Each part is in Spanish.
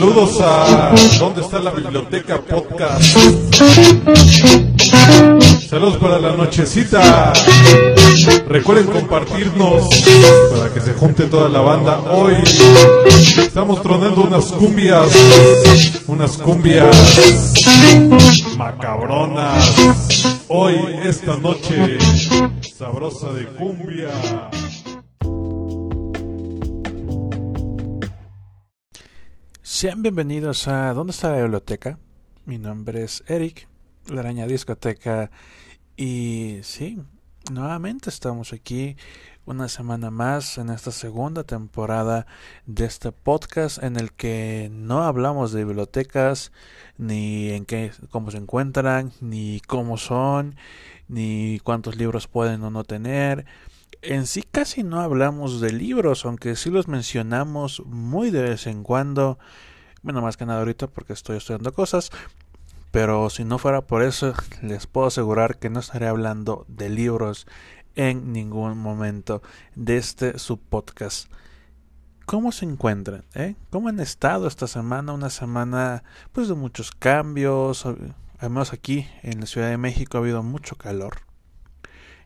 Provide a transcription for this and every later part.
Saludos a ¿Dónde está la biblioteca podcast? Saludos para la nochecita. Recuerden compartirnos para que se junte toda la banda. Hoy estamos tronando unas cumbias, unas cumbias macabronas. Hoy, esta noche, sabrosa de cumbia. Sean bienvenidos a ¿Dónde está la biblioteca? Mi nombre es Eric, la araña discoteca, y sí, nuevamente estamos aquí una semana más en esta segunda temporada de este podcast en el que no hablamos de bibliotecas, ni en qué, cómo se encuentran, ni cómo son, ni cuántos libros pueden o no tener. En sí casi no hablamos de libros, aunque sí los mencionamos muy de vez en cuando. Bueno, más que nada ahorita porque estoy estudiando cosas. Pero si no fuera por eso, les puedo asegurar que no estaré hablando de libros en ningún momento de este subpodcast. ¿Cómo se encuentran? Eh? ¿Cómo han estado esta semana? Una semana pues de muchos cambios. Además aquí en la Ciudad de México ha habido mucho calor.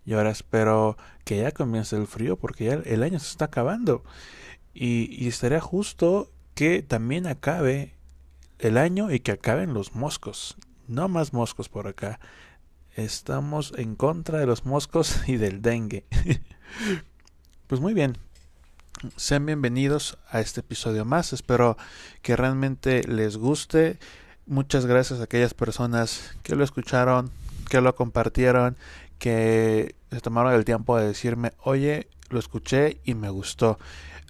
Y ahora espero que ya comience el frío porque ya el año se está acabando. Y, y estaría justo que también acabe el año y que acaben los moscos. No más moscos por acá. Estamos en contra de los moscos y del dengue. pues muy bien. Sean bienvenidos a este episodio más. Espero que realmente les guste. Muchas gracias a aquellas personas que lo escucharon, que lo compartieron, que se tomaron el tiempo de decirme, oye, lo escuché y me gustó.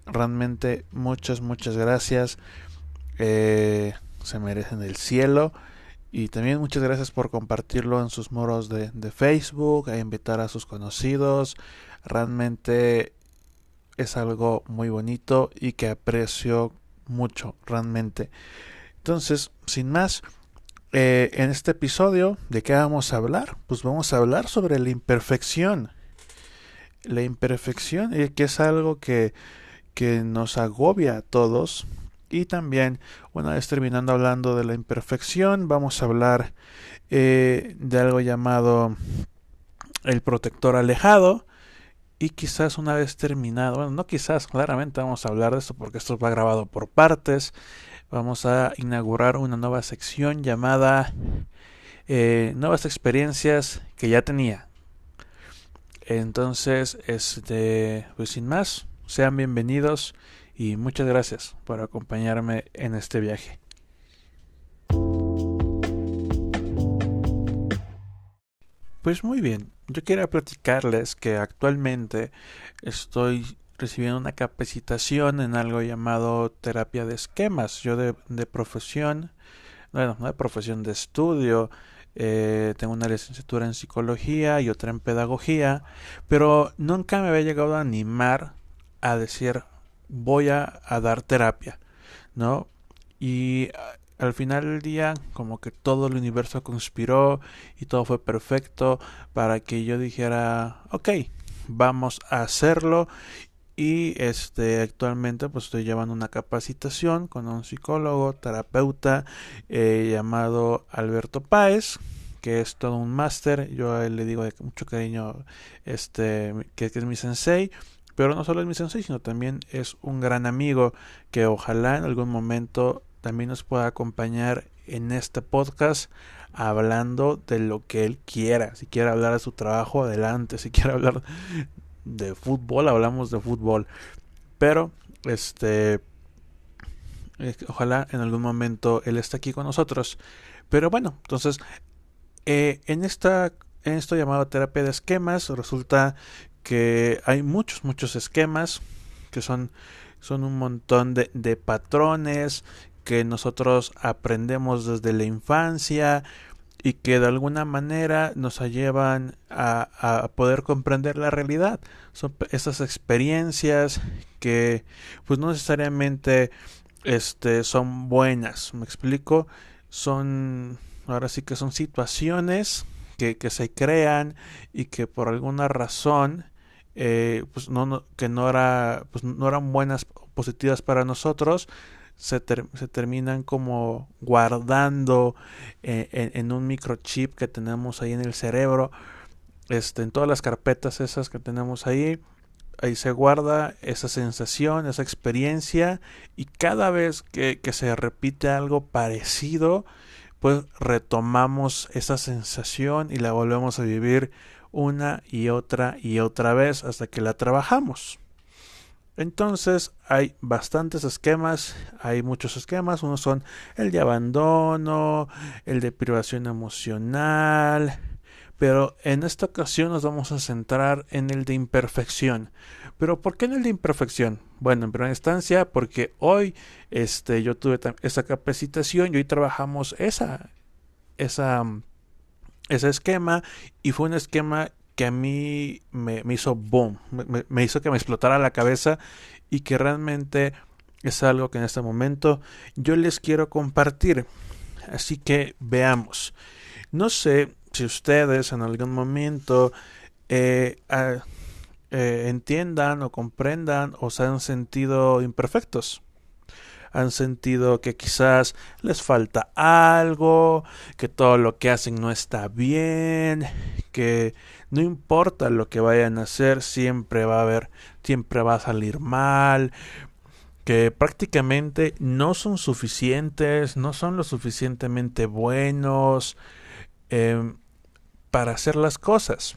Realmente muchas, muchas gracias. Eh, se merecen el cielo. Y también muchas gracias por compartirlo en sus muros de, de Facebook, a invitar a sus conocidos. Realmente es algo muy bonito y que aprecio mucho, realmente. Entonces, sin más, eh, en este episodio, ¿de qué vamos a hablar? Pues vamos a hablar sobre la imperfección. La imperfección, que es algo que, que nos agobia a todos, y también, una vez terminando hablando de la imperfección, vamos a hablar eh, de algo llamado el protector alejado. Y quizás una vez terminado, bueno, no quizás, claramente vamos a hablar de esto porque esto va grabado por partes. Vamos a inaugurar una nueva sección llamada eh, Nuevas experiencias que ya tenía. Entonces, este, pues sin más, sean bienvenidos y muchas gracias por acompañarme en este viaje. Pues muy bien, yo quería platicarles que actualmente estoy recibiendo una capacitación en algo llamado terapia de esquemas. Yo de, profesión, bueno, no de profesión de estudio, eh, tengo una licenciatura en psicología y otra en pedagogía, pero nunca me había llegado a animar a decir, voy a, dar terapia, ¿no? Y al final del día como que todo el universo conspiró y todo fue perfecto para que yo dijera ok vamos a hacerlo y este actualmente pues estoy llevando una capacitación con un psicólogo terapeuta eh, llamado Alberto Páez que es todo un máster. Yo a él le digo de mucho cariño este que es mi sensei pero no solo es mi sensei, sino también es un gran amigo que ojalá en algún momento también nos pueda acompañar en este podcast hablando de lo que él quiera. Si quiere hablar de su trabajo, adelante. Si quiere hablar de fútbol, hablamos de fútbol. Pero, este, ojalá en algún momento él esté aquí con nosotros. Pero bueno, entonces, eh, en esta en esto llamado terapia de esquemas resulta que hay muchos, muchos esquemas que son, son un montón de, de patrones que nosotros aprendemos desde la infancia y que de alguna manera nos llevan a, a, poder comprender la realidad. Son esas experiencias que pues no necesariamente este, son buenas, me explico, son ahora sí que son situaciones que, que se crean y que por alguna razón eh, pues no, que no era pues no eran buenas positivas para nosotros se, terminan como guardando eh, en, en, un microchip que tenemos ahí en el cerebro, este, en todas las carpetas esas que tenemos ahí, ahí se guarda esa sensación, esa experiencia y cada vez que, que se repite algo parecido, pues retomamos esa sensación y la volvemos a vivir una y otra y otra vez hasta que la trabajamos. Entonces hay bastantes esquemas, hay muchos esquemas, unos son el de abandono, el de privación emocional, pero en esta ocasión nos vamos a centrar en el de imperfección. Pero ¿por qué en el de imperfección? Bueno, en primera instancia porque hoy este, yo tuve esa capacitación y hoy trabajamos esa, esa, ese esquema y fue un esquema que a mí me, hizo boom, me, hizo que me explotara la cabeza y que realmente es algo que en este momento yo les quiero compartir. Así que veamos. No sé si ustedes en algún momento eh, eh, entiendan o comprendan o se han sentido imperfectos han sentido que quizás les falta algo, que todo lo que hacen no está bien, que no importa lo que vayan a hacer, siempre va a haber, siempre va a salir mal, que prácticamente no son suficientes, no son lo suficientemente buenos em, para hacer las cosas.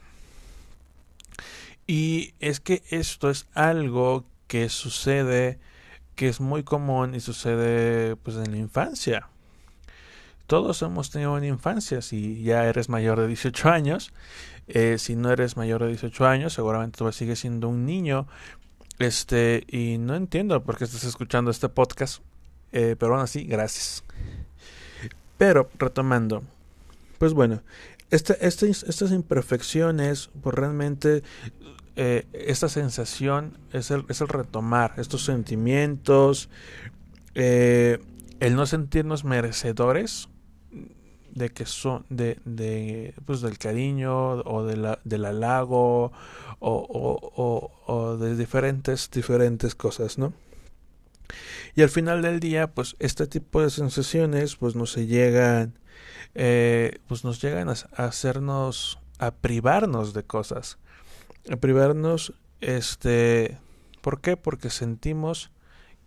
Y es que esto es algo que sucede que es muy común y sucede pues en la infancia. Todos hemos tenido una infancia, si ya eres mayor de 18 años, eh, si no eres mayor de 18 años, seguramente tú sigues siendo un niño, este, y no entiendo por qué estás escuchando este podcast, eh, pero bueno, sí, gracias. Pero, retomando, pues bueno, este, este, estas imperfecciones, pues realmente eh, esta sensación es el, es el, retomar estos sentimientos, eh, el no sentirnos merecedores de que son de, de pues del cariño o de la, del halago o, o, o, de diferentes diferentes cosas no y al final del día pues este tipo de sensaciones pues nos llegan eh, pues nos llegan a hacernos a privarnos de cosas privarnos, este, ¿por qué? Porque sentimos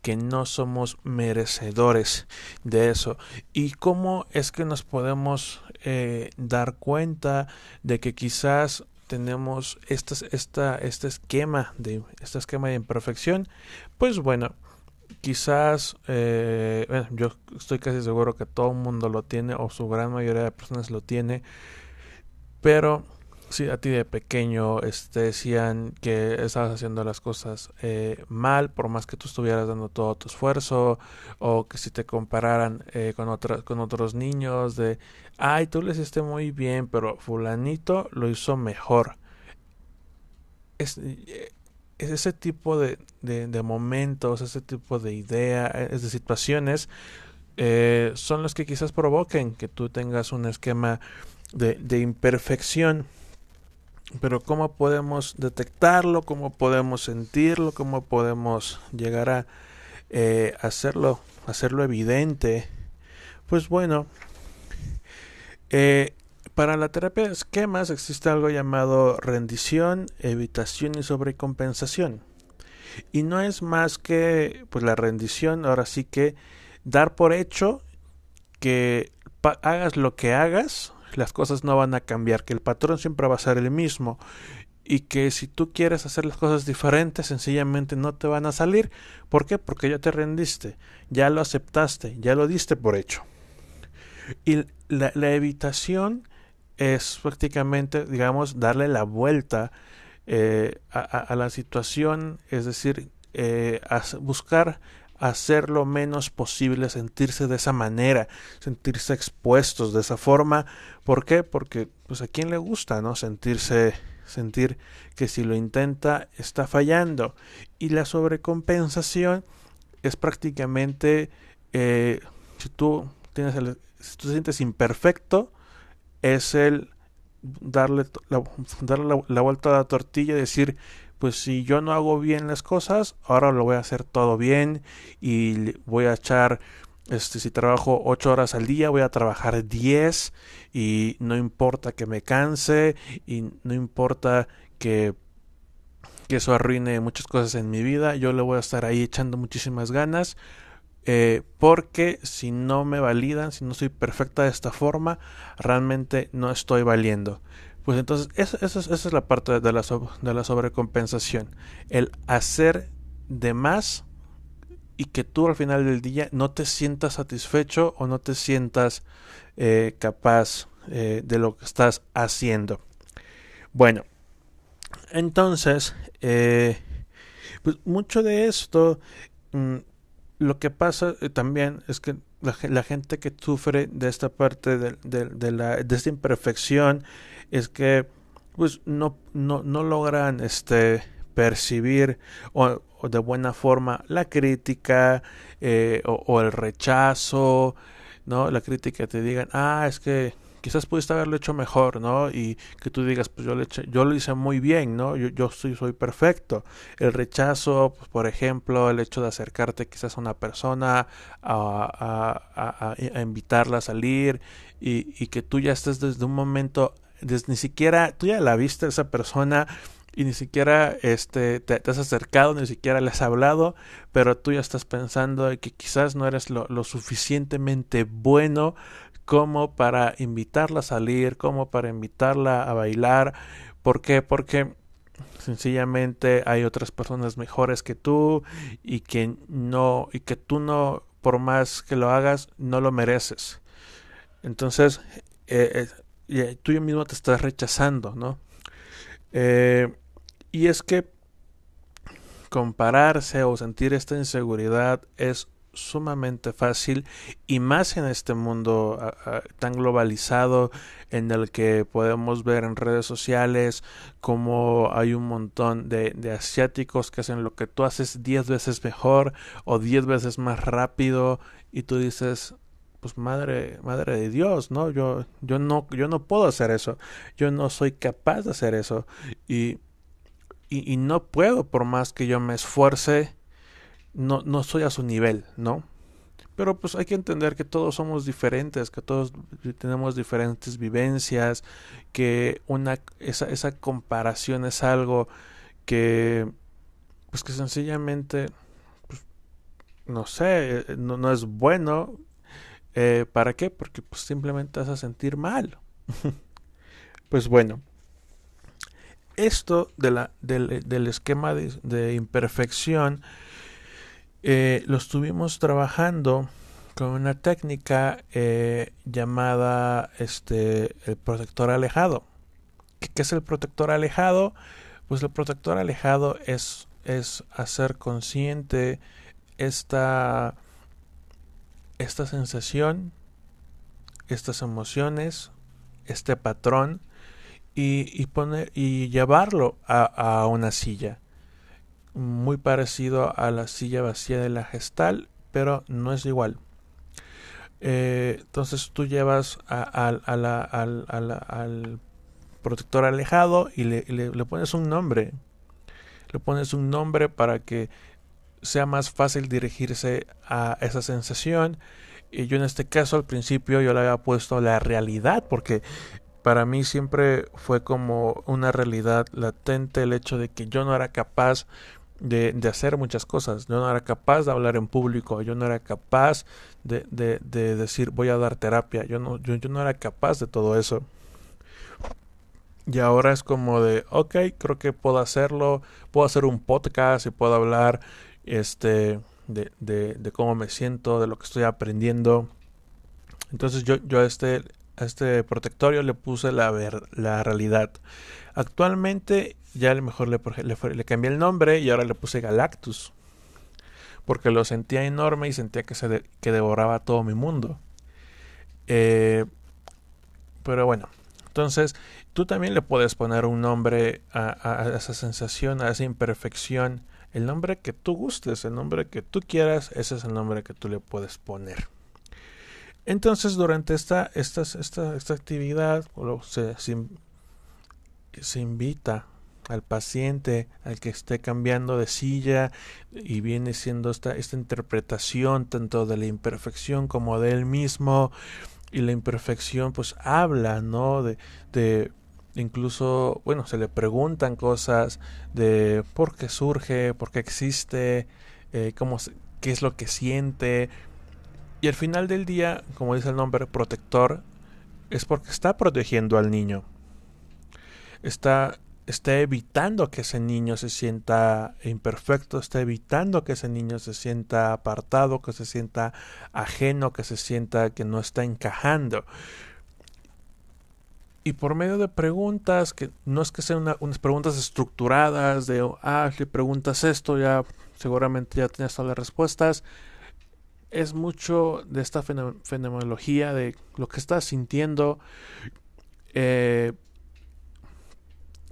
que no somos merecedores de eso. ¿Y cómo es que nos podemos eh, dar cuenta de que quizás tenemos esta, esta, este esquema de este esquema de imperfección? Pues bueno, quizás eh, yo estoy casi seguro que todo el mundo lo tiene o su gran mayoría de personas lo tiene, pero si a ti de pequeño este, decían que estabas haciendo las cosas eh, mal, por más que tú estuvieras dando todo tu esfuerzo, o que si te compararan eh, con, con otros niños, de, ay, tú lo hiciste muy bien, pero fulanito lo hizo mejor. Es, eh, ese tipo de, de, momentos, ese tipo de ideas, de situaciones, son los que quizás provoquen que tú tengas un esquema de imperfección pero ¿cómo podemos detectarlo? ¿Cómo podemos sentirlo? ¿Cómo podemos llegar a eh, hacerlo, hacerlo evidente? Pues bueno, eh, para la terapia de esquemas existe algo llamado rendición, evitación y sobrecompensación. Y no es más que pues la rendición, ahora sí que dar por hecho que hagas lo que hagas, las cosas no van a cambiar, que el patrón siempre va a ser el mismo y que si tú quieres hacer las cosas diferentes sencillamente no te van a salir. ¿Por qué? Porque ya te rendiste, ya lo aceptaste, ya lo diste por hecho. Y la, evitación es prácticamente, digamos, darle la vuelta eh, a, la situación, es decir, eh, buscar hacer lo menos posible sentirse de esa manera, sentirse expuestos de esa forma. ¿Por qué? Porque pues a quién le gusta, ¿no? Sentirse sentir que si lo intenta está fallando y la sobrecompensación es prácticamente eh, si tú tienes el, si tú te sientes imperfecto es el darle la, darle la, vuelta a la tortilla y decir pues si yo no hago bien las cosas, ahora lo voy a hacer todo bien y voy a echar este, si trabajo 8 horas al día, voy a trabajar 10 y no importa que me canse y no importa que, que eso arruine muchas cosas en mi vida, yo le voy a estar ahí echando muchísimas ganas. Eh, porque si no me validan, si no soy perfecta de esta forma, realmente no estoy valiendo. Pues entonces, esa, es la parte de la, de la sobrecompensación. El hacer de más y que tú al final del día no te sientas satisfecho o no te sientas eh, capaz eh, de lo que estás haciendo. Bueno, entonces, eh, pues mucho de esto, mm, lo que pasa también es que la, gente que sufre de esta parte de, de, la, de esta imperfección es que pues no, no, no logran este percibir o, de buena forma la crítica eh, o, el rechazo, ¿no? La crítica te digan, ah, es que quizás pudiste haberlo hecho mejor, ¿no? Y que tú digas, pues yo lo, yo lo hice muy bien, ¿no? Yo, yo soy, soy perfecto. El rechazo, pues, por ejemplo, el hecho de acercarte quizás a una persona, a, a, a, invitarla a salir y, y, que tú ya estés desde un momento, ni siquiera, tú ya la viste esa persona y ni siquiera este, te, has acercado, ni siquiera le has hablado, pero tú ya estás pensando que quizás no eres lo, suficientemente bueno como para invitarla a salir, como para invitarla a bailar. ¿Por qué? Porque sencillamente hay otras personas mejores que tú y que no, y que tú no, por más que lo hagas, no lo mereces. Entonces, eh, eh, tú mismo te estás rechazando, ¿no? Eh, y es que compararse o sentir esta inseguridad es sumamente fácil y más en este mundo tan globalizado en el que podemos ver en redes sociales como hay un montón de, de asiáticos que hacen lo que tú haces 10 veces mejor o 10 veces más rápido y tú dices pues madre madre de Dios no yo yo no yo no puedo hacer eso yo no soy capaz de hacer eso y y, no puedo, por más que yo me esfuerce, no, no soy a su nivel, ¿no? Pero pues hay que entender que todos somos diferentes, que todos tenemos diferentes vivencias, que una, esa, esa comparación es algo que, pues que sencillamente, pues, no sé, eh, no, no es bueno. Eh, ¿Para qué? Porque pues simplemente vas a sentir mal. pues bueno, esto de la, del, esquema de, imperfección eh, lo estuvimos trabajando con una técnica eh, llamada este, el protector alejado. ¿Qué, es el protector alejado? Pues el protector alejado es, es hacer consciente esta, esta sensación, estas emociones, este patrón y, poner y llevarlo a, una silla. Muy parecido a la silla vacía de la gestal pero no es igual. Eh, entonces tú llevas al protector alejado y le, le, pones un nombre. Le pones un nombre para que sea más fácil dirigirse a esa sensación y yo en este caso al principio yo le había puesto la realidad porque para mí siempre fue como una realidad latente el hecho de que yo no era capaz de, hacer muchas cosas. Yo no era capaz de hablar en público, yo no era capaz de decir voy a dar terapia, yo no, yo, yo, no era capaz de todo eso. Y ahora es como de, ok, creo que puedo hacerlo, puedo hacer un podcast y puedo hablar este, de, de, de cómo me siento, de lo que estoy aprendiendo. Entonces yo, yo este, a este protectorio le puse la, ver, la realidad. Actualmente ya a lo mejor le, le, cambié el nombre y ahora le puse Galactus. Porque lo sentía enorme y sentía que, se que devoraba todo mi mundo. Eh, pero bueno, entonces tú también le puedes poner un nombre a, a, esa sensación, a esa imperfección. El nombre que tú gustes, el nombre que tú quieras, ese es el nombre que tú le puedes poner. Entonces, durante esta, esta, esta, esta actividad se, se, invita al paciente, al que esté cambiando de silla y viene siendo esta, esta interpretación tanto de la imperfección como de él mismo y la imperfección pues habla, ¿no? De, de incluso, bueno, se le preguntan cosas de por qué surge, por qué existe, eh, cómo, qué es lo que siente. Y al final del día, como dice el nombre, protector, es porque está protegiendo al niño. Está está evitando que ese niño se sienta imperfecto, está evitando que ese niño se sienta apartado, que se sienta ajeno, que se sienta que no está encajando. Y por medio de preguntas, que no es que sean unas preguntas estructuradas, de, ah, si preguntas esto, ya seguramente ya tienes todas las respuestas, es mucho de esta fenomenología de lo que estás sintiendo, eh,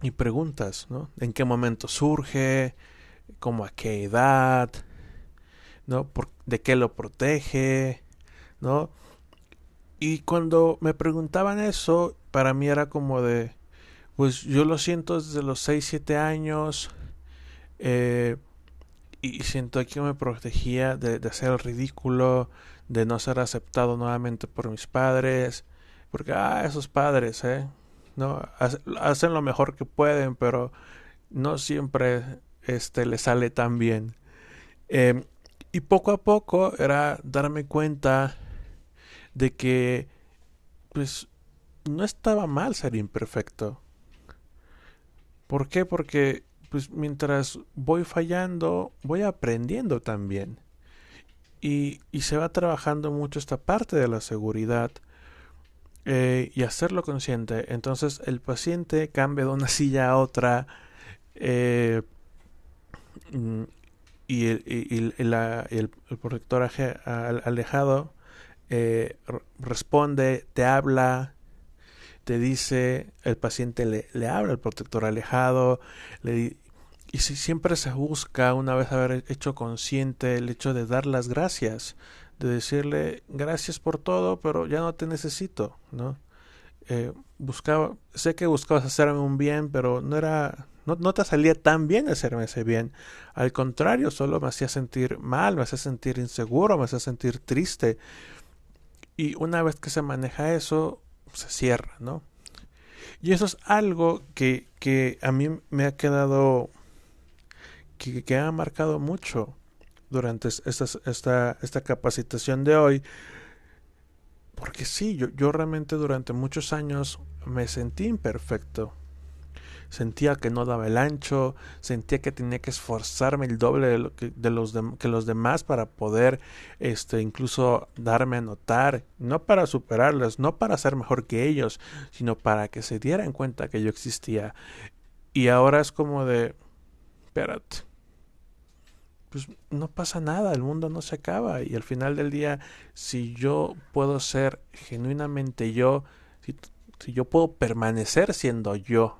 y preguntas, ¿no? ¿En qué momento surge? ¿Cómo a qué edad? ¿No? ¿Por, ¿De qué lo protege? ¿No? Y cuando me preguntaban eso, para mí era como de, pues yo lo siento desde los 6, 7 años, eh, y siento que me protegía de, hacer el ridículo, de no ser aceptado nuevamente por mis padres, porque, ah, esos padres, ¿eh? ¿no? Hacen lo mejor que pueden, pero no siempre este, le sale tan bien. Em, y poco a poco era darme cuenta de que, pues, no estaba mal ser imperfecto. ¿Por qué? Porque, pues, mientras voy fallando, voy aprendiendo también. Y, y se va trabajando mucho esta parte de la seguridad eh, y hacerlo consciente. Entonces el paciente cambia de una silla a otra eh, mm, y, el, el, protector alejado eh, responde, te habla, te dice, el paciente le, le habla al protector alejado, le, y si siempre se busca, una vez haber hecho consciente el hecho de dar las gracias, de decirle gracias por todo, pero ya no te necesito, ¿no? Eh, buscaba, sé que buscabas hacerme un bien, pero no era, no, no, te salía tan bien hacerme ese bien. Al contrario, solo me hacía sentir mal, me hacía sentir inseguro, me hacía sentir triste. Y una vez que se maneja eso, se cierra, ¿no? Y eso es algo que, que a mí me ha quedado, que, que ha marcado mucho durante esta, esta, esta capacitación de hoy. Porque sí, yo, yo realmente durante muchos años me sentí imperfecto. Sentía que no daba el ancho, sentía que tenía que esforzarme el doble de, lo que, de los que los demás para poder este, incluso darme a notar, no para superarlos, no para ser mejor que ellos, sino para que se dieran cuenta que yo existía. Y ahora es como de, espérate, pues no pasa nada, el mundo no se acaba y al final del día, si yo puedo ser genuinamente yo, si, si yo puedo permanecer siendo yo,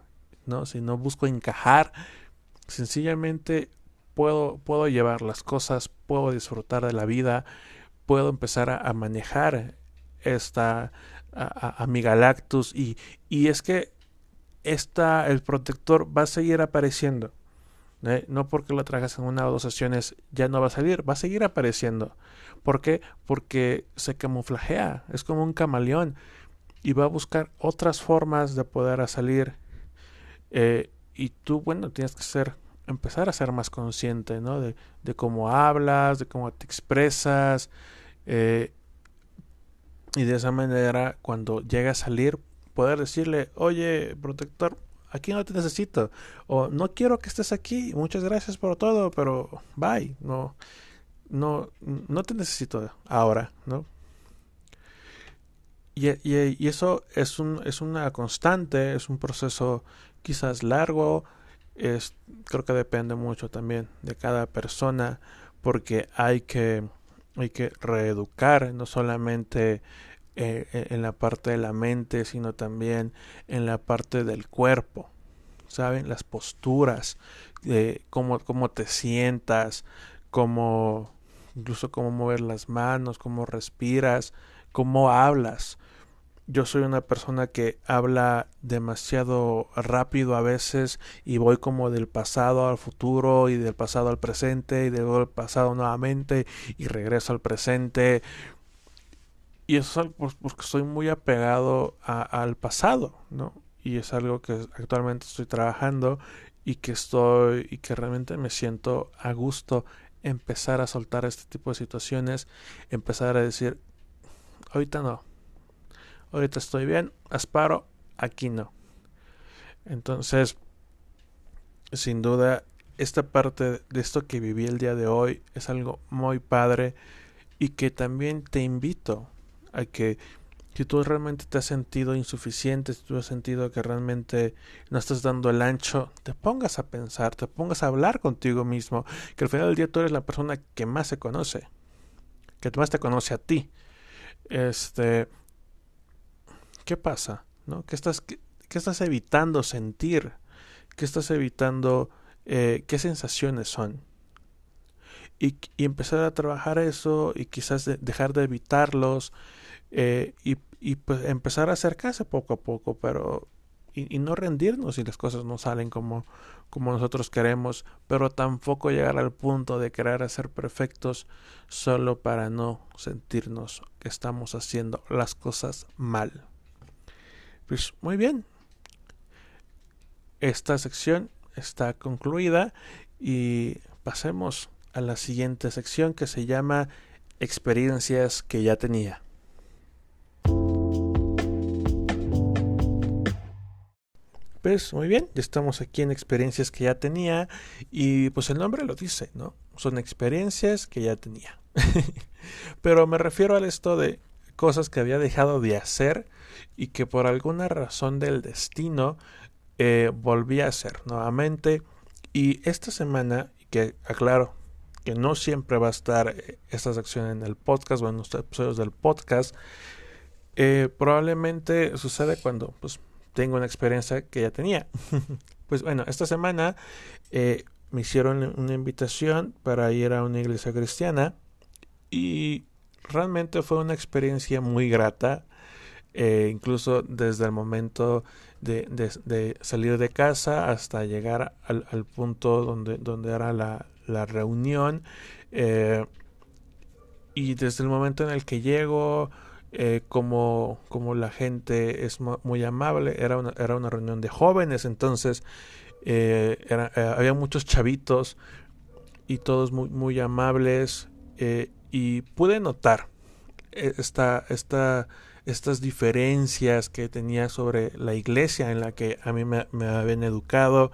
¿no? Si no busco encajar, sencillamente puedo, puedo llevar las cosas, puedo disfrutar de la vida, puedo empezar a, manejar esta a, mi Galactus y, y es que esta, el protector va a seguir apareciendo ¿eh? No porque lo tragas en una o dos sesiones ya no va a salir, va a seguir apareciendo. ¿Por qué? Porque se camuflajea, es como un camaleón y va a buscar otras formas de poder salir. Eh, y tú, bueno, tienes que ser, empezar a ser más consciente, ¿no? De, de cómo hablas, de cómo te expresas. Eh, y de esa manera, cuando llega a salir, poder decirle, oye, protector, aquí no te necesito. O no quiero que estés aquí, muchas gracias por todo, pero bye, no, no, no te necesito ahora, ¿no? Y, y, eso es, un, es una constante, es un proceso quizás largo, es, creo que depende mucho también de cada persona, porque hay que, hay que reeducar no solamente eh, eh, en la parte de la mente, sino también en la parte del cuerpo. ¿Saben? Las posturas, eh, cómo, cómo te sientas, cómo, incluso cómo mover las manos, cómo respiras, cómo hablas. Yo soy una persona que habla demasiado rápido a veces y voy como del pasado al futuro y del pasado al presente y del pasado nuevamente y regreso al presente. Y eso es algo porque estoy muy apegado al pasado, ¿no? Y es algo que actualmente estoy trabajando y que estoy y que realmente me siento a gusto empezar a soltar este tipo de situaciones, empezar a decir, ahorita no, ahorita estoy bien, asparo, aquí no. Entonces, sin duda, esta parte de esto que viví el día de hoy es algo muy padre y que también te invito a que si tú realmente te has sentido insuficiente, si tú has sentido que realmente no estás dando el ancho, te pongas a pensar, te pongas a hablar contigo mismo, que al final del día tú eres la persona que más se conoce, que más te conoce a ti. Este, ¿qué pasa? ¿No? ¿Qué estás, qué, estás evitando sentir? ¿Qué estás evitando? Eh, ¿Qué sensaciones son? Y, empezar a trabajar eso y quizás dejar de evitarlos eh, y, y, pues empezar a acercarse poco a poco, pero y, y, no rendirnos si las cosas no salen como, como nosotros queremos, pero tampoco llegar al punto de querer ser perfectos solo para no sentirnos que estamos haciendo las cosas mal. Pues muy bien. Esta sección está concluida y pasemos a la siguiente sección que se llama experiencias que ya tenía. Pues muy bien, ya estamos aquí en experiencias que ya tenía y pues el nombre lo dice, ¿no? Son experiencias que ya tenía. Pero me refiero a esto de cosas que había dejado de hacer y que por alguna razón del destino eh, volví a hacer nuevamente. Y esta semana, que aclaro que no siempre va a estar eh, esta sección en el podcast o en los episodios del podcast, eh, probablemente sucede cuando pues, tengo una experiencia que ya tenía. pues bueno, esta semana me hicieron una invitación para ir a una iglesia cristiana y realmente fue una experiencia muy grata. Eh, incluso desde el momento de, salir de casa hasta llegar al, punto donde, donde era la, reunión. Eh, y desde el momento en el que llego, eh, como, como la gente es muy amable, era una, era una reunión de jóvenes, entonces había muchos chavitos y todos muy, muy amables y pude notar esta, esta estas diferencias que tenía sobre la iglesia en la que a mí me, habían educado,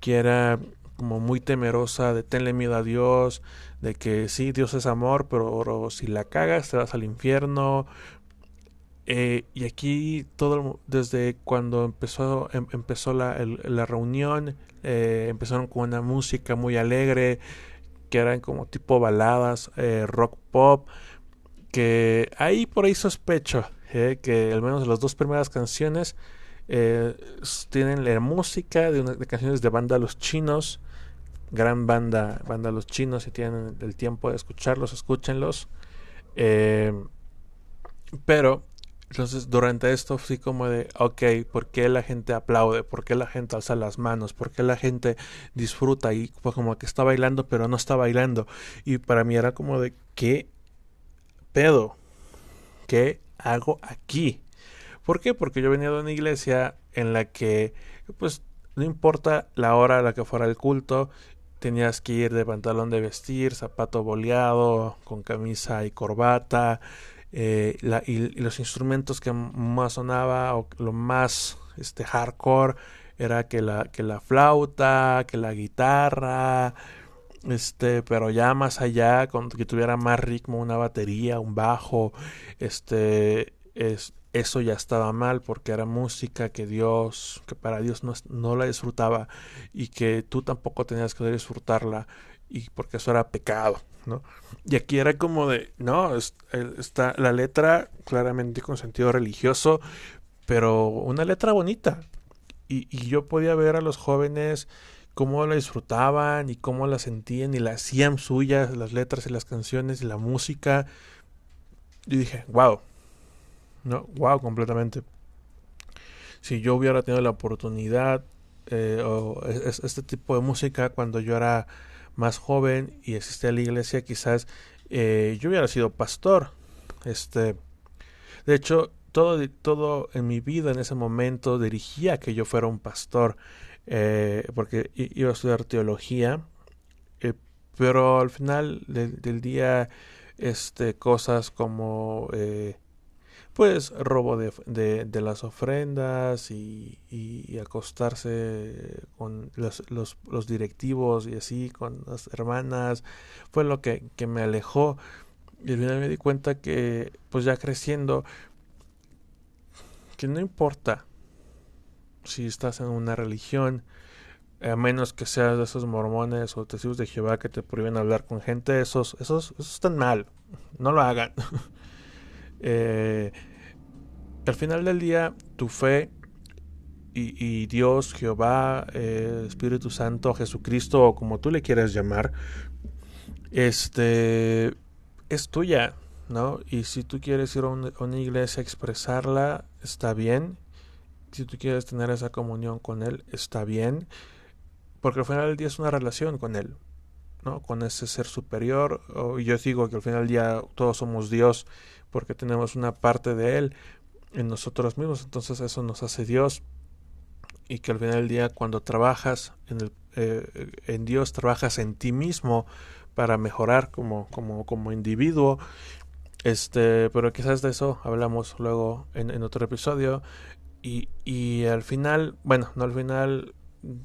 que era como muy temerosa de tenerle miedo a Dios, de que sí, Dios es amor, pero, si la cagas te vas al infierno. Eh, y aquí todo desde cuando empezó em, empezó la, la reunión eh, empezaron con una música muy alegre que eran como tipo baladas eh, rock pop que ahí por ahí sospecho eh, que al menos las dos primeras canciones eh, tienen la música de, canciones de banda Los Chinos, gran banda, banda Los Chinos, si tienen el tiempo de escucharlos, escúchenlos. Eh, pero, entonces durante esto sí como de, ok, ¿por qué la gente aplaude? ¿Por qué la gente alza las manos? ¿Por qué la gente disfruta? Y pues como que está bailando, pero no está bailando. Y para mí era como de, ¿qué pedo? ¿Qué hago aquí? ¿Por qué? Porque yo venía de una iglesia en la que, pues, no importa la hora a la que fuera el culto, tenías que ir de pantalón de vestir, zapato boleado, con camisa y corbata, eh, y, los instrumentos que más sonaba o lo más este hardcore era que la que la flauta, que la guitarra, este, pero ya más allá, con que tuviera más ritmo, una batería, un bajo, este, es, eso ya estaba mal porque era música que Dios, que para Dios no, no la disfrutaba y que tú tampoco tenías que disfrutarla y porque eso era pecado, ¿no? Y aquí era como de, no, está la letra claramente con sentido religioso, pero una letra bonita. Y, y yo podía ver a los jóvenes cómo la disfrutaban y cómo la sentían y la hacían suyas, las letras y las canciones y la música. Y dije, wow, ¿no? Wow, completamente. Si yo hubiera tenido la oportunidad eh, o este tipo de música cuando yo era más joven y existía la iglesia, quizás eh, yo hubiera sido pastor. Este, de hecho, todo, todo en mi vida en ese momento dirigía que yo fuera un pastor, eh, porque iba a estudiar teología, pero al final del día, este, cosas como pues robo de, de, las ofrendas y, y, acostarse con los, los, los, directivos y así con las hermanas fue lo que, que me alejó. Y al final me di cuenta que pues ya creciendo que no importa si estás en una religión a menos que seas de esos mormones o testigos de Jehová que te prohíben hablar con gente esos esos, esos están mal no lo hagan Eh, al final del día, tu fe y, Dios, Jehová, eh, Espíritu Santo, Jesucristo, o como tú le quieras llamar, este, es tuya, ¿no? Y si tú quieres ir a una, iglesia a expresarla, está bien. Si tú quieres tener esa comunión con Él, está bien. Porque al final del día es una relación con Él, ¿no? Con ese ser superior. y yo digo que al final del día todos somos Dios porque tenemos una parte de Él en nosotros mismos, entonces eso nos hace Dios y que al final del día cuando trabajas en, el, eh, en Dios, trabajas en ti mismo para mejorar como, como, como individuo. Este, pero quizás de eso hablamos luego en otro episodio. Y, y al final, bueno, no al final,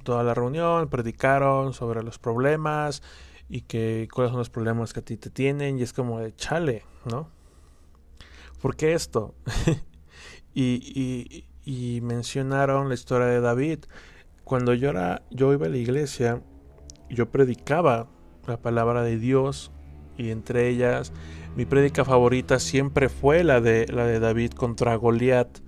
toda la reunión predicaron sobre los problemas y que cuáles son los problemas que a ti te tienen y es como de chale, ¿no? ¿por qué esto? y, y, mencionaron la historia de David. Cuando yo, era, yo iba a la iglesia, yo predicaba la palabra de Dios y entre ellas mi prédica favorita siempre fue la de, la de David contra Goliat.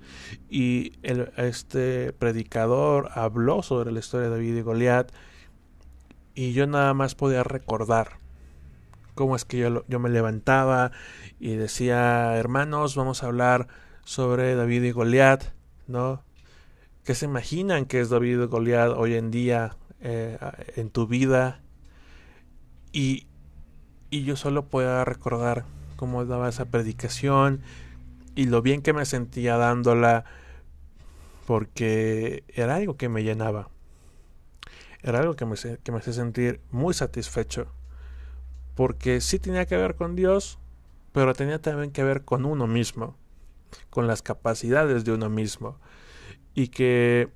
Y este predicador habló sobre la historia de David y Goliat. Y yo nada más podía recordar cómo es que yo, yo me levantaba y decía, hermanos, vamos a hablar sobre David y Goliat, ¿no? ¿Qué se imaginan que es David y Goliat hoy en día eh, en tu vida? Y, y yo solo puedo recordar cómo daba esa predicación y lo bien que me sentía dándola porque era algo que me llenaba. Era algo que me, que me hacía sentir muy satisfecho porque sí tenía que ver con Dios, pero tenía también que ver con uno mismo, con las capacidades de uno mismo. Y que,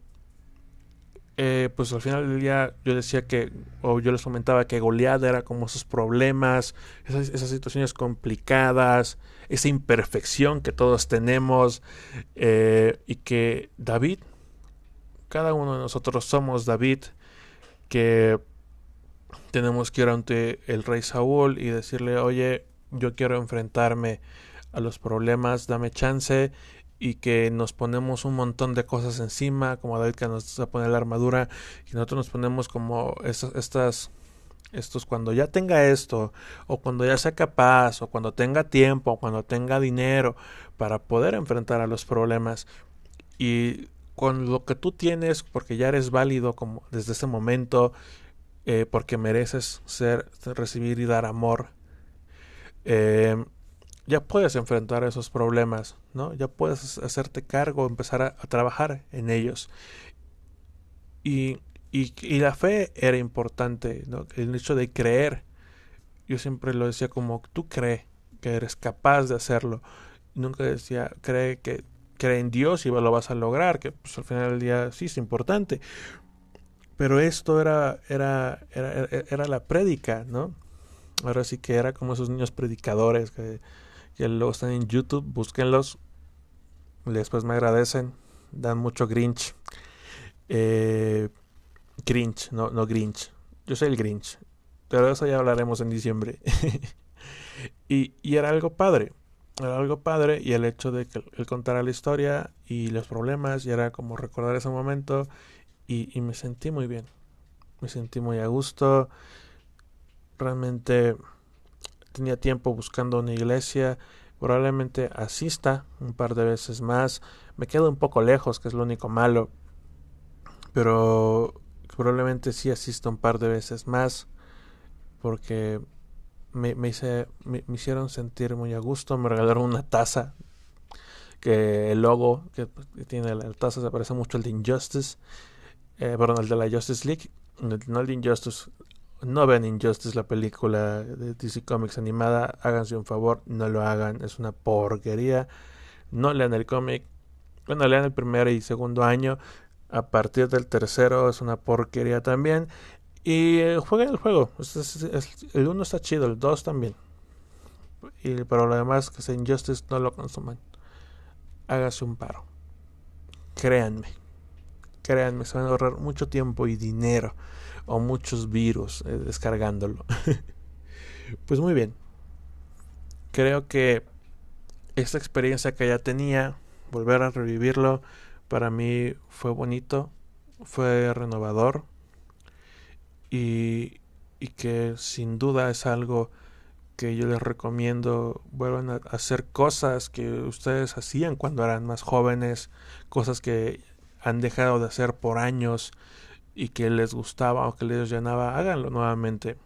eh, pues al final del día yo decía que, o yo les comentaba que Goliat era como esos problemas, esas, situaciones complicadas, esa imperfección que todos tenemos, eh, y que David, cada uno de nosotros somos David, que tenemos que ir ante el rey Saúl y decirle, oye, yo quiero enfrentarme a los problemas, dame chance y que nos ponemos un montón de cosas encima, como David que nos pone la armadura, y nosotros nos ponemos como estas, estas, estos, cuando ya tenga esto, o cuando ya sea capaz, o cuando tenga tiempo, o cuando tenga dinero, para poder enfrentar a los problemas. Y con lo que tú tienes, porque ya eres válido como desde ese momento, eh, porque mereces ser, recibir y dar amor, eh, ya puedes enfrentar esos problemas, ¿no? Ya puedes hacerte cargo, empezar a, trabajar en ellos. Y, y, la fe era importante, ¿no? El hecho de creer. Yo siempre lo decía como tú crees que eres capaz de hacerlo. Nunca decía cree que cree en Dios y lo vas a lograr, que pues, al final del día sí es importante. Pero esto era, era, era, era la prédica, ¿no? Ahora sí que era como esos niños predicadores que, que luego están en YouTube, búsquenlos. Después me agradecen, dan mucho Grinch. Eh, Grinch, no, no Grinch. Yo soy el Grinch. Pero eso ya hablaremos en diciembre. y, y era algo padre. Era algo padre y el hecho de que él contara la historia y los problemas y era como recordar ese momento y, me sentí muy bien. Me sentí muy a gusto. Realmente tenía tiempo buscando una iglesia. Probablemente asista un par de veces más. Me quedo un poco lejos, que es lo único malo. Pero probablemente sí asista un par de veces más. Porque me, me, hice, me, hicieron sentir muy a gusto. Me regalaron una taza. Que el logo que, tiene la, taza se parece mucho al de Injustice. Eh, perdón, el de la Justice League. No el de Injustice. No vean Injustice, la película de DC Comics animada. Háganse un favor, no lo hagan. Es una porquería. No lean el cómic. Bueno, lean el primer y segundo año. A partir del tercero es una porquería también. Y eh, jueguen el juego. el 1 está chido, el 2 también. Y, pero lo demás que sea Injustice no lo consuman. Hágase un paro. Créanme. Créanme, se van a ahorrar mucho tiempo y dinero. O muchos virus eh, descargándolo. pues muy bien. Creo que esta experiencia que ya tenía, volver a revivirlo, para mí fue bonito, fue renovador y, y que sin duda es algo que yo les recomiendo vuelvan a hacer cosas que ustedes hacían cuando eran más jóvenes, cosas que han dejado de hacer por años y que les gustaba o que les llenaba, háganlo nuevamente.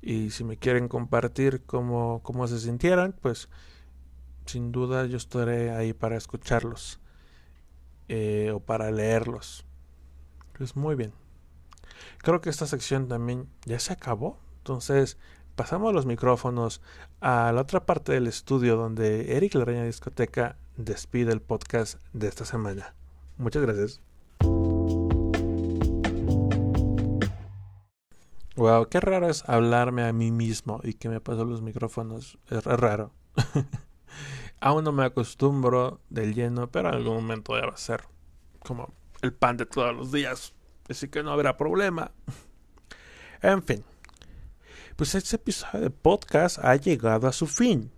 Y si me quieren compartir cómo, cómo se sintieran, pues sin duda yo estaré ahí para escucharlos eh, o para leerlos. Pues muy bien. Creo que esta sección también ya se acabó. Entonces pasamos los micrófonos a la otra parte del estudio donde Eric La Reina Discoteca despide el podcast de esta semana. Muchas gracias. Wow, qué raro es hablarme a mí mismo y que me paso los micrófonos. Es raro. Aún no me acostumbro del lleno, pero en algún momento ya va a ser como el pan de todos los días así que no habrá problema. En fin, pues este episodio de podcast ha llegado a su fin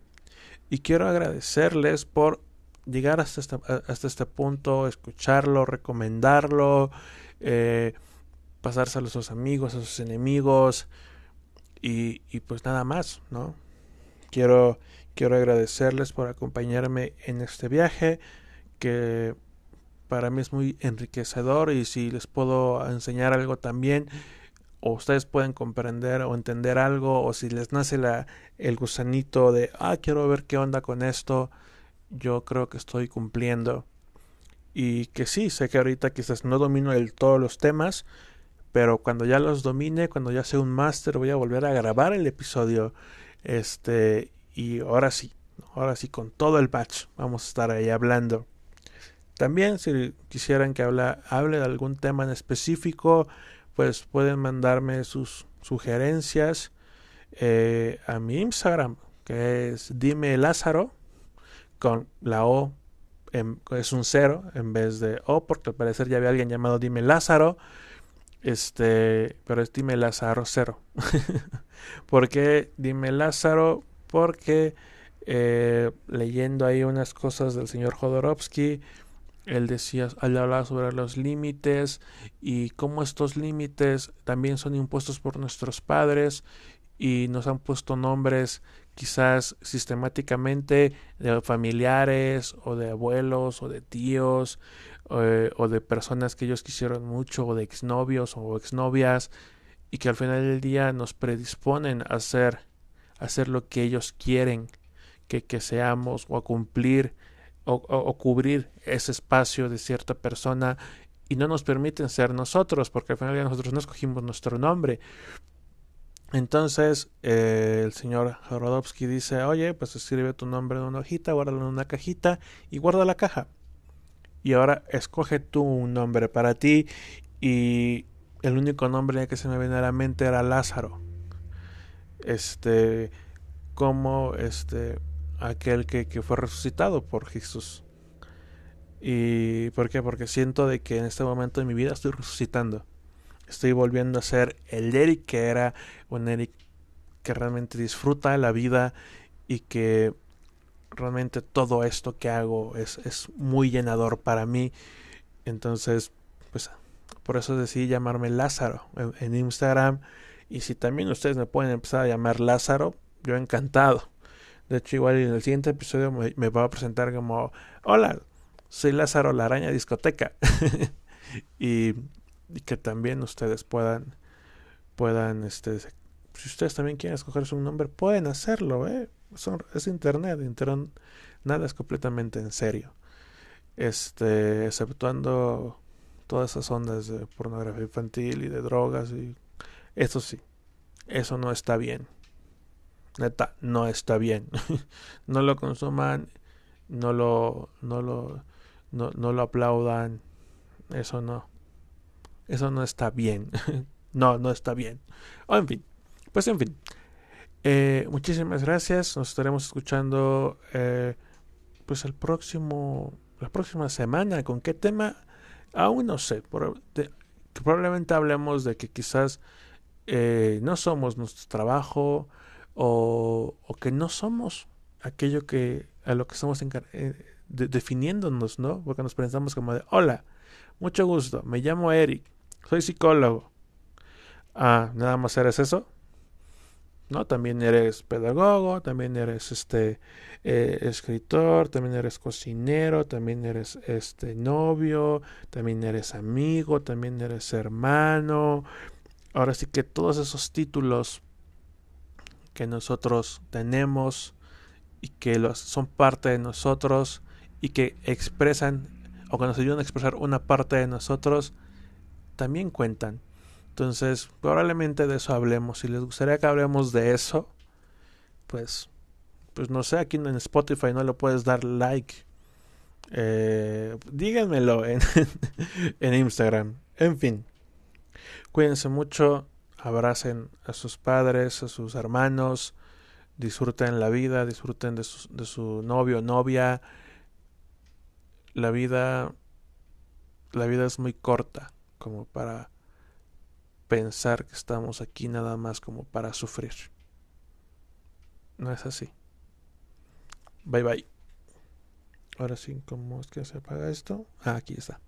y quiero agradecerles por llegar hasta este, hasta este punto, escucharlo, recomendarlo, eh, pasárselo a sus amigos, a sus enemigos y, pues nada más, ¿no? Quiero, quiero agradecerles por acompañarme en este viaje que para mí es muy enriquecedor y si les puedo enseñar algo también o ustedes pueden comprender o entender algo o si les nace la, el gusanito de ah quiero ver qué onda con esto yo creo que estoy cumpliendo y que sí sé que ahorita quizás no domino del todos los temas pero cuando ya los domine cuando ya sea un máster voy a volver a grabar el episodio este y ahora sí ahora sí con todo el patch vamos a estar ahí hablando. También si quisieran que hable de algún tema en específico, pues pueden mandarme sus sugerencias eh, a mi Instagram, que es dime Lázaro, con la O es un cero en vez de O, porque al parecer ya había alguien llamado dime Lázaro, este, pero es dime Lázaro cero. ¿Por qué dime Lázaro? Porque eh, leyendo ahí unas cosas del señor Jodorowsky, él decía, al hablar sobre los límites y cómo estos límites también son impuestos por nuestros padres y nos han puesto nombres quizás sistemáticamente de familiares o de abuelos o de tíos eh, o de personas que ellos quisieron mucho o de exnovios o exnovias y que al final del día nos predisponen a hacer, a hacer lo que ellos quieren que, que seamos o a cumplir o, cubrir ese espacio de cierta persona y no nos permiten ser nosotros, porque al final nosotros no escogimos nuestro nombre. Entonces eh, el señor Jorodowski dice, oye, pues escribe tu nombre en una hojita, guárdalo en una cajita y guarda la caja. Y ahora escoge tú un nombre para ti y el único nombre que se me viene a la mente era Lázaro. Este, como este, aquel que, fue resucitado por Jesús. ¿Y por qué? Porque siento de que en este momento de mi vida estoy resucitando. Estoy volviendo a ser el Eric que era un Eric que realmente disfruta la vida y que realmente todo esto que hago es, es muy llenador para mí. Entonces, pues por eso decidí llamarme Lázaro en, Instagram. Y si también ustedes me pueden empezar a llamar Lázaro, yo encantado. De hecho, igual en el siguiente episodio me, va a presentar como, hola, soy Lázaro la araña discoteca. y, y, que también ustedes puedan, puedan, este, si ustedes también quieren escoger su nombre, pueden hacerlo, ¿eh? Es internet, internet, nada es completamente en serio. Este, exceptuando todas esas ondas de pornografía infantil y de drogas y eso sí, eso no está bien. Neta, no está bien. no lo consuman, no lo, no lo, no, no lo aplaudan. Eso no. Eso no está bien. no, no está bien. O en fin. Pues en fin. Eh, muchísimas gracias. Nos estaremos escuchando eh, pues el próximo la próxima semana. ¿Con qué tema? Aún no sé. probablemente hablemos de que quizás eh, no somos nuestro trabajo o, que no somos aquello que a lo que estamos eh, definiéndonos, ¿no? Porque nos pensamos como de, hola, mucho gusto, me llamo Eric, soy psicólogo. Ah, nada más eres eso. También eres pedagogo, también eres este eh, escritor, también eres cocinero, también eres este novio, también eres amigo, también eres hermano. Ahora sí que todos esos títulos que nosotros tenemos y que los, son parte de nosotros y que expresan o que nos ayudan a expresar una parte de nosotros, también cuentan. Entonces, probablemente de eso hablemos. Si les gustaría que hablemos de eso, pues, pues no sé, aquí en Spotify no le puedes dar like. Eh, díganmelo en, en Instagram. En fin, cuídense mucho, abracen a sus padres, a sus hermanos, disfruten la vida, disfruten de su, de su novio o novia. La vida, la vida es muy corta como para pensar que estamos aquí nada más como para sufrir. No es así. Bye bye. Ahora sí, ¿cómo es que se apaga esto? Ah, aquí está.